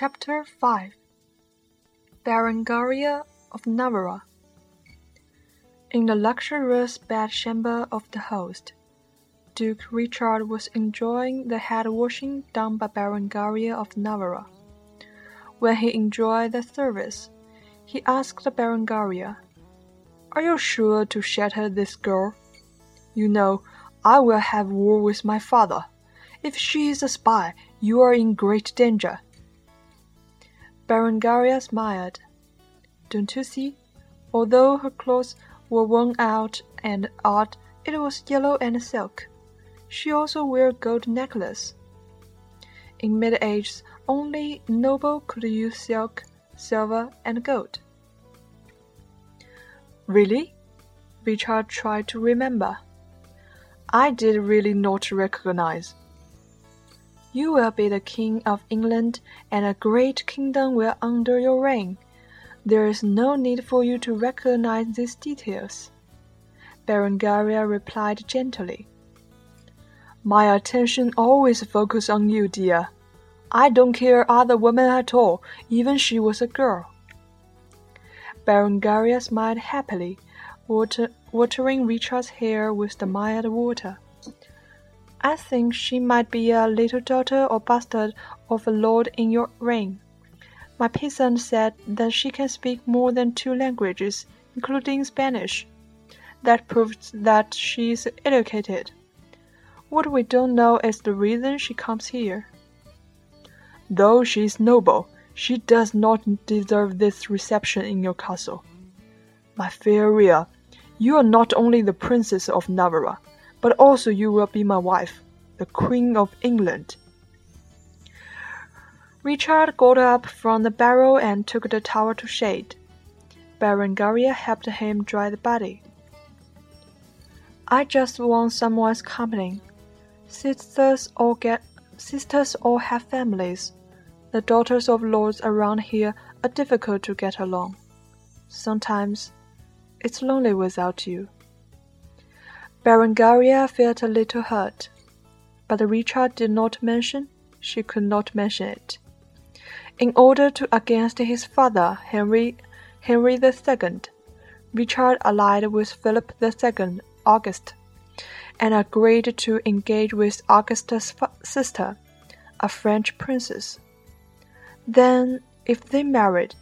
Chapter 5 Berengaria of Navarra In the luxurious bedchamber of the host, Duke Richard was enjoying the head washing done by Berengaria of Navarra. When he enjoyed the service, he asked Berengaria, Are you sure to shatter this girl? You know, I will have war with my father. If she is a spy, you are in great danger. Berengaria smiled. Don't you see? Although her clothes were worn out and odd, it was yellow and silk. She also wore a gold necklace. In Middle Ages, only noble could use silk, silver, and gold. Really? Richard tried to remember. I did really not recognize. You will be the King of England, and a great kingdom will under your reign. There is no need for you to recognize these details. Berengaria replied gently. My attention always focuses on you, dear. I don't care other women at all, even she was a girl. Berengaria smiled happily, water, watering Richard's hair with the mild water. I think she might be a little daughter or bastard of a lord in your reign. My peasant said that she can speak more than two languages, including Spanish. That proves that she is educated. What we don't know is the reason she comes here. Though she is noble, she does not deserve this reception in your castle. My fair Ria, you are not only the Princess of Navarre, but also you will be my wife, the Queen of England. Richard got up from the barrel and took the towel to shade. Berengaria helped him dry the body. I just want someone's company. Sisters all get sisters all have families. The daughters of lords around here are difficult to get along. Sometimes it's lonely without you. Berengaria felt a little hurt, but Richard did not mention she could not mention it. In order to against his father Henry Henry II, Richard allied with Philip II August, and agreed to engage with Augustus' sister, a French princess. Then, if they married,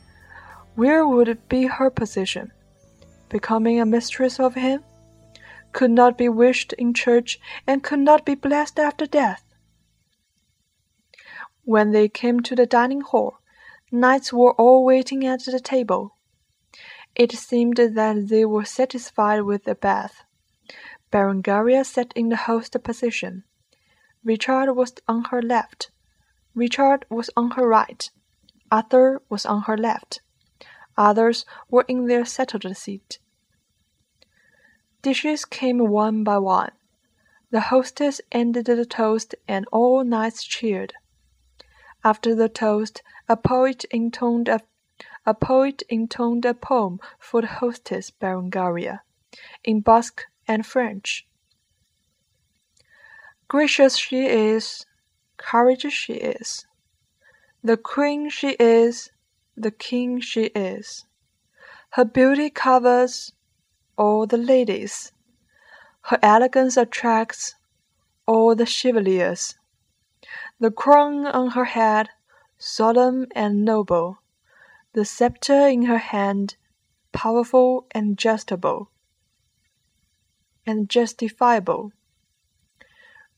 where would be her position? Becoming a mistress of him? Could not be wished in church, and could not be blessed after death. When they came to the dining hall, knights were all waiting at the table. It seemed that they were satisfied with the bath. Berengaria sat in the host position. Richard was on her left. Richard was on her right. Arthur was on her left. Others were in their settled seat. Dishes came one by one. The hostess ended the toast and all knights cheered. After the toast, a poet intoned a, a poet intoned a poem for the hostess Berengaria, in Basque and French. Gracious she is, courageous she is. The queen she is, the king she is. Her beauty covers all the ladies. Her elegance attracts all the chevaliers. The crown on her head, solemn and noble, the sceptre in her hand, powerful and justable and justifiable.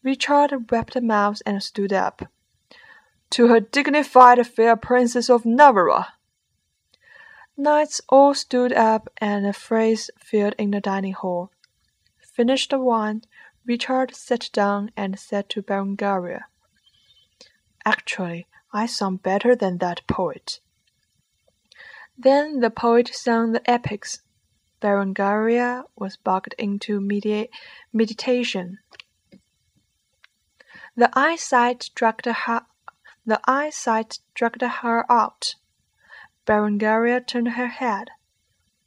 Richard wept a mouth and stood up. To her dignified fair princess of Navarre! Knights all stood up and a phrase filled in the dining hall. Finished the wine, Richard sat down and said to Berengaria, Actually, I sung better than that poet. Then the poet sang the epics. Berengaria was bogged into meditation. The eyesight dragged her, the eyesight dragged her out. Berengaria turned her head.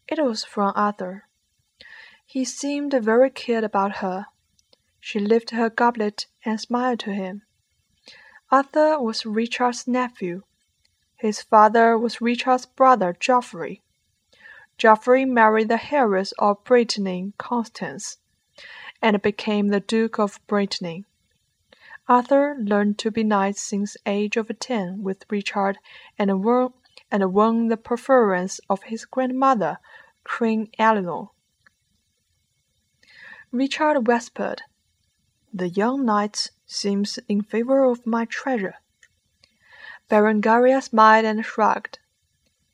It was from Arthur. He seemed very cared about her. She lifted her goblet and smiled to him. Arthur was Richard's nephew. His father was Richard's brother Geoffrey. Geoffrey married the heiress of Brittany, Constance, and became the Duke of Brittany. Arthur learned to be knight since age of ten with Richard and won, and won the preference of his grandmother, Queen Eleanor. Richard whispered, The young knight seems in favor of my treasure. Berengaria smiled and shrugged.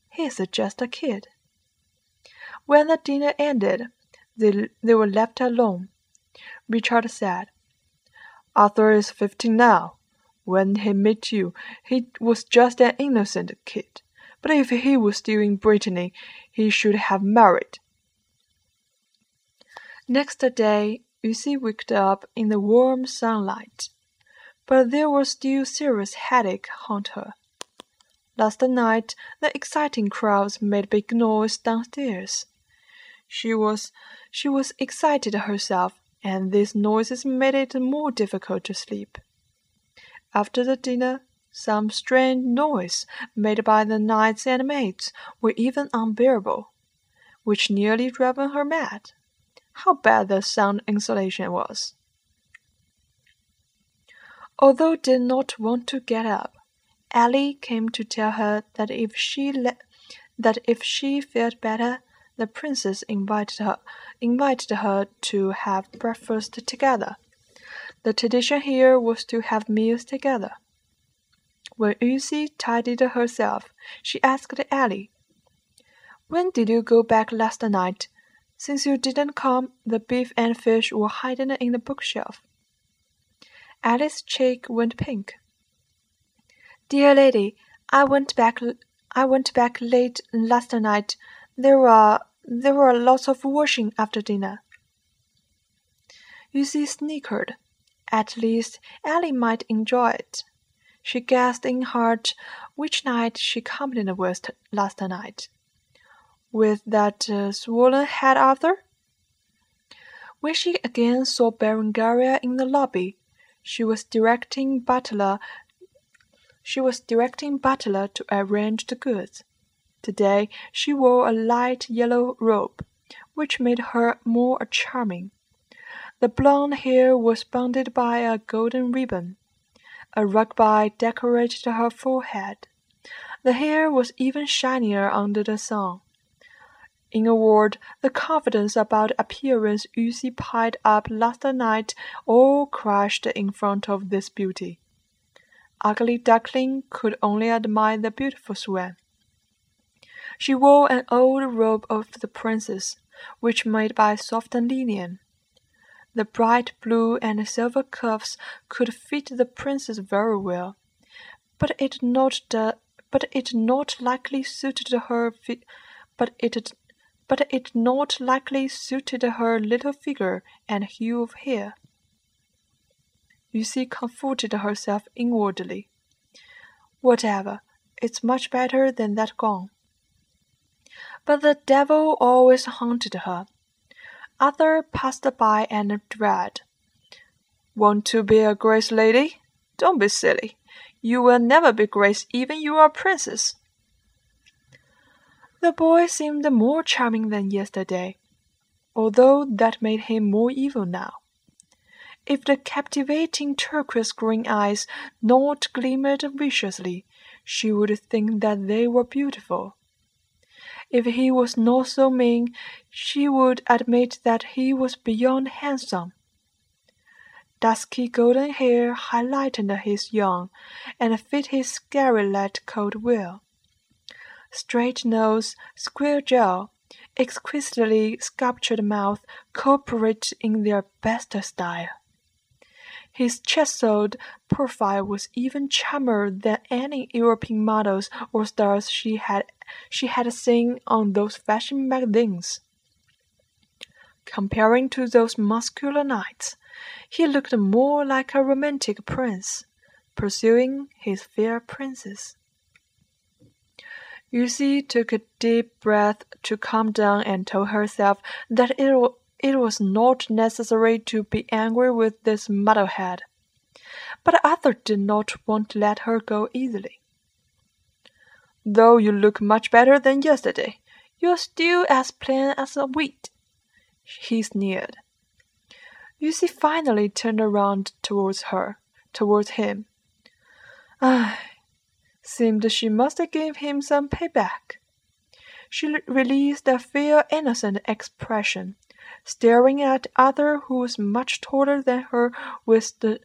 He's just a kid. When the dinner ended, they, they were left alone. Richard said, Arthur is fifteen now. When he met you, he was just an innocent kid. But if he was still in Brittany, he should have married. Next day, Lucy waked up in the warm sunlight, but there was still serious headache haunt her. Last night, the exciting crowds made big noise downstairs. She was she was excited herself, and these noises made it more difficult to sleep. After the dinner, some strange noise made by the knights and maids were even unbearable, which nearly drove her mad how bad the sound insulation was. Although did not want to get up, Ellie came to tell her that if she le- that if she felt better, the princess invited her invited her to have breakfast together. The tradition here was to have meals together. When Lucy tidied herself, she asked Ellie, "When did you go back last night? Since you didn't come, the beef and fish were hidden in the bookshelf. Alice's cheek went pink. Dear lady, I went back. I went back late last night. There were there were lots of washing after dinner. Lucy snickered. At least Ellie might enjoy it. She guessed in heart which knight she companied with last night with that uh, swollen head Arthur? When she again saw Berengaria in the lobby, she was directing Butler she was directing Butler to arrange the goods. Today she wore a light yellow robe, which made her more charming. The blonde hair was bounded by a golden ribbon. A rugby decorated her forehead. The hair was even shinier under the sun. In a word, the confidence about appearance Lucy piled up last night all crashed in front of this beauty. Ugly Duckling could only admire the beautiful swan. She wore an old robe of the princess, which made by soft linen. The bright blue and silver cuffs could fit the princess very well, but it not but it not likely suited her but it but it not likely suited her little figure and hue of hair. Lucy comforted herself inwardly. Whatever, it's much better than that gown. But the devil always haunted her. Arthur passed by and dread. Want to be a grace lady? Don't be silly. You will never be grace even you are a princess. The boy seemed more charming than yesterday, although that made him more evil now. If the captivating turquoise green eyes not glimmered viciously, she would think that they were beautiful. If he was not so mean, she would admit that he was beyond handsome. Dusky golden hair highlighted his young and fit his scarlet coat well straight nose, square jaw, exquisitely sculptured mouth cooperate in their best style. His chiseled profile was even charmer than any European models or stars she had she had seen on those fashion magazines. Comparing to those muscular knights, he looked more like a romantic prince, pursuing his fair princess. Lucy took a deep breath to calm down and told herself that it, it was not necessary to be angry with this muddlehead. But Arthur did not want to let her go easily. though you look much better than yesterday, you're still as plain as a wheat, He sneered. Lucy finally turned around towards her, towards him. Ah, seemed she must give him some payback. She released a fair, innocent expression, staring at Arthur, who was much taller than her with the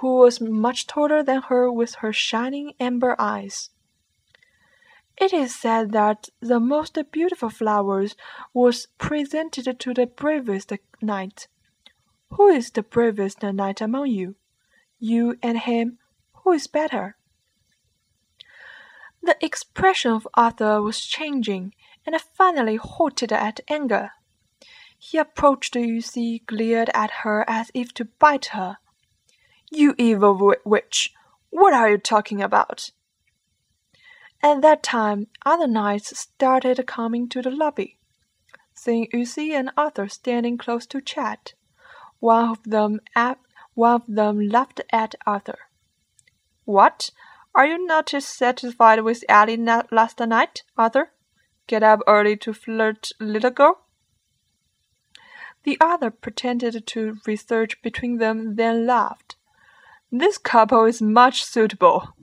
who was much taller than her with her shining amber eyes. It is said that the most beautiful flowers was presented to the bravest knight. Who is the bravest knight among you? You and him, who is better? The expression of Arthur was changing, and finally halted at anger. He approached Lucy, glared at her as if to bite her. You evil witch! What are you talking about? At that time, other knights started coming to the lobby. Seeing Lucy and Arthur standing close to chat, one of them one of them laughed at Arthur. What? Are you not satisfied with Ellie last night, Arthur? Get up early to flirt, little girl? The other pretended to research between them, then laughed. This couple is much suitable.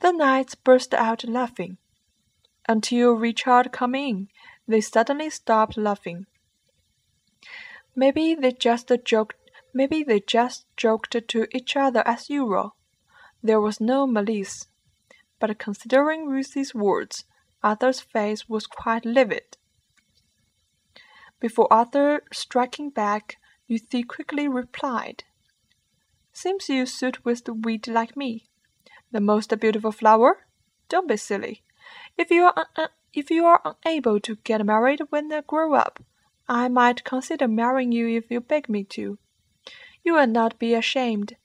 The knights burst out laughing. Until Richard came in, they suddenly stopped laughing. Maybe they just joked. Maybe they just joked to each other as usual. There was no malice. But considering Lucy's words, Arthur's face was quite livid. Before Arthur striking back, Lucy quickly replied, Seems you suit with the weed like me the most beautiful flower? Don't be silly. If you are uh, if you are unable to get married when I grow up, I might consider marrying you if you beg me to. You will not be ashamed.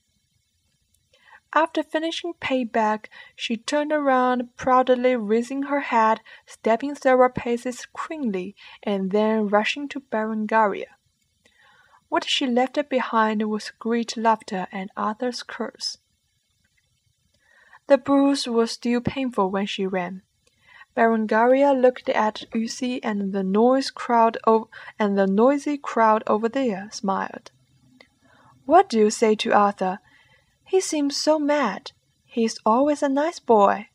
After finishing payback, she turned around, proudly raising her head, stepping several paces queenly, and then rushing to Berengaria. What she left behind was great laughter and Arthur's curse. The bruise was still painful when she ran. Berengaria looked at Lucy and the noise crowd and the noisy crowd over there smiled. What do you say to Arthur? He seems so mad. He's always a nice boy.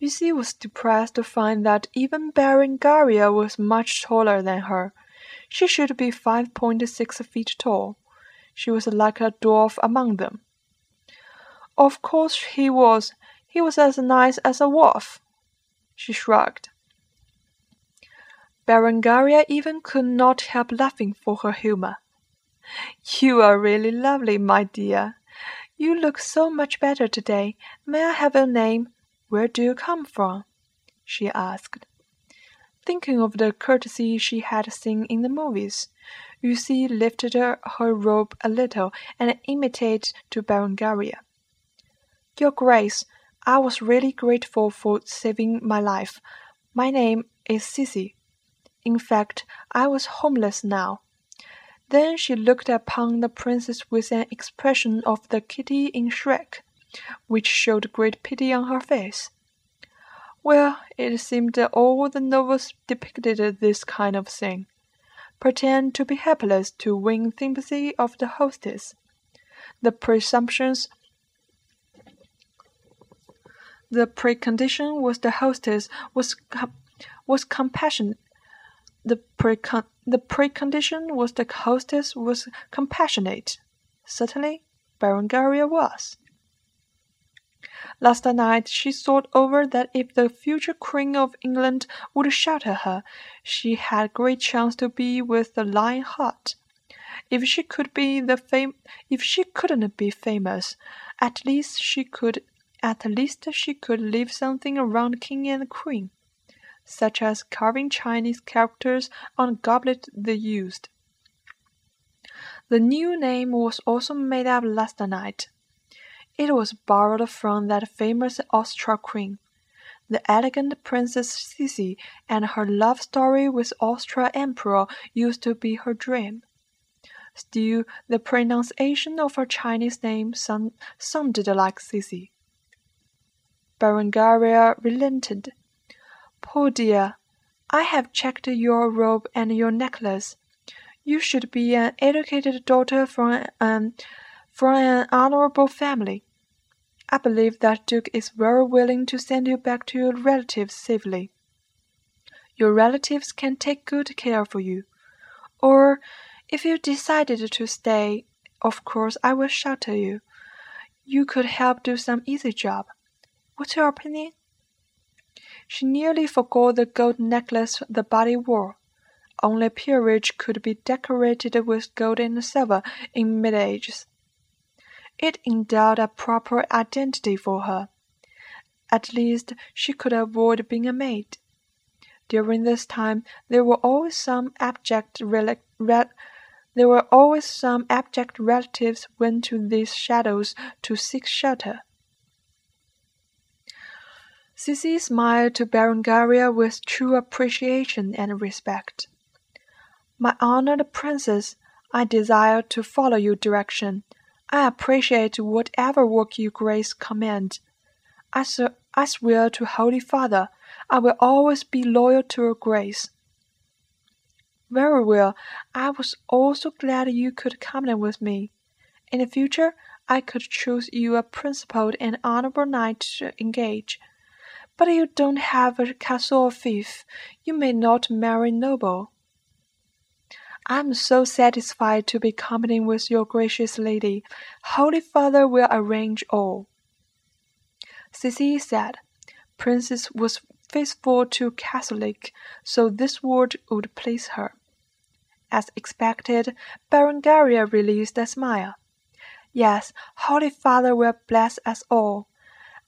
Lucy was depressed to find that even Berengaria was much taller than her. She should be five point six feet tall. She was like a dwarf among them. Of course he was. He was as nice as a wolf. She shrugged. Berengaria even could not help laughing for her humor. You are really lovely, my dear. You look so much better today. May I have your name? Where do you come from? she asked. Thinking of the courtesy she had seen in the movies, Lucy lifted her, her robe a little and imitated to Berengaria. Your Grace, I was really grateful for saving my life. My name is Sissy. In fact, I was homeless now. Then she looked upon the princess with an expression of the kitty in Shrek, which showed great pity on her face. Well, it seemed that all the novels depicted this kind of thing. Pretend to be helpless to win sympathy of the hostess. The presumptions the precondition was the hostess was was compassionate. The precon the precondition was the hostess was compassionate. Certainly, Berengaria was. Last night she thought over that if the future Queen of England would shelter her, she had great chance to be with the Lion Heart. If she could be the fame, if she couldn't be famous, at least she could at least she could leave something around king and queen, such as carving Chinese characters on goblet they used. The new name was also made up last night. It was borrowed from that famous Austria queen. The elegant Princess Sissy and her love story with Austria Emperor used to be her dream. Still, the pronunciation of her Chinese name some sounded like Sissy. Berengaria relented. "Poor dear, I have checked your robe and your necklace. You should be an educated daughter from an from an honorable family. I believe that Duke is very willing to send you back to your relatives safely. Your relatives can take good care of you. Or, if you decided to stay, of course I will shelter you. You could help do some easy job. What's your opinion? She nearly forgot the gold necklace the body wore. Only peerage could be decorated with gold and silver in Middle ages. It endowed a proper identity for her. At least she could avoid being a maid. During this time there were always some abject rel- re- there were always some abject relatives went to these shadows to seek shelter. Sissy smiled to Berengaria with true appreciation and respect. My honored princess, I desire to follow your direction. I appreciate whatever work your grace command. I, I swear to Holy Father, I will always be loyal to your grace. Very well, I was also glad you could come with me. In the future, I could choose you a principled and honorable knight to engage. But you don't have a castle or fief. You may not marry noble. I am so satisfied to be company with your gracious lady. Holy Father will arrange all. Sissy said, Princess was faithful to Catholic, so this word would please her. As expected, Berengaria released a smile. Yes, Holy Father will bless us all.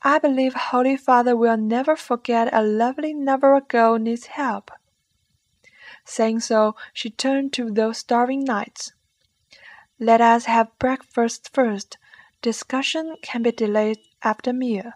I believe Holy Father will never forget a lovely Navarre girl needs help. Saying so, she turned to those starving knights. Let us have breakfast first. Discussion can be delayed after meal.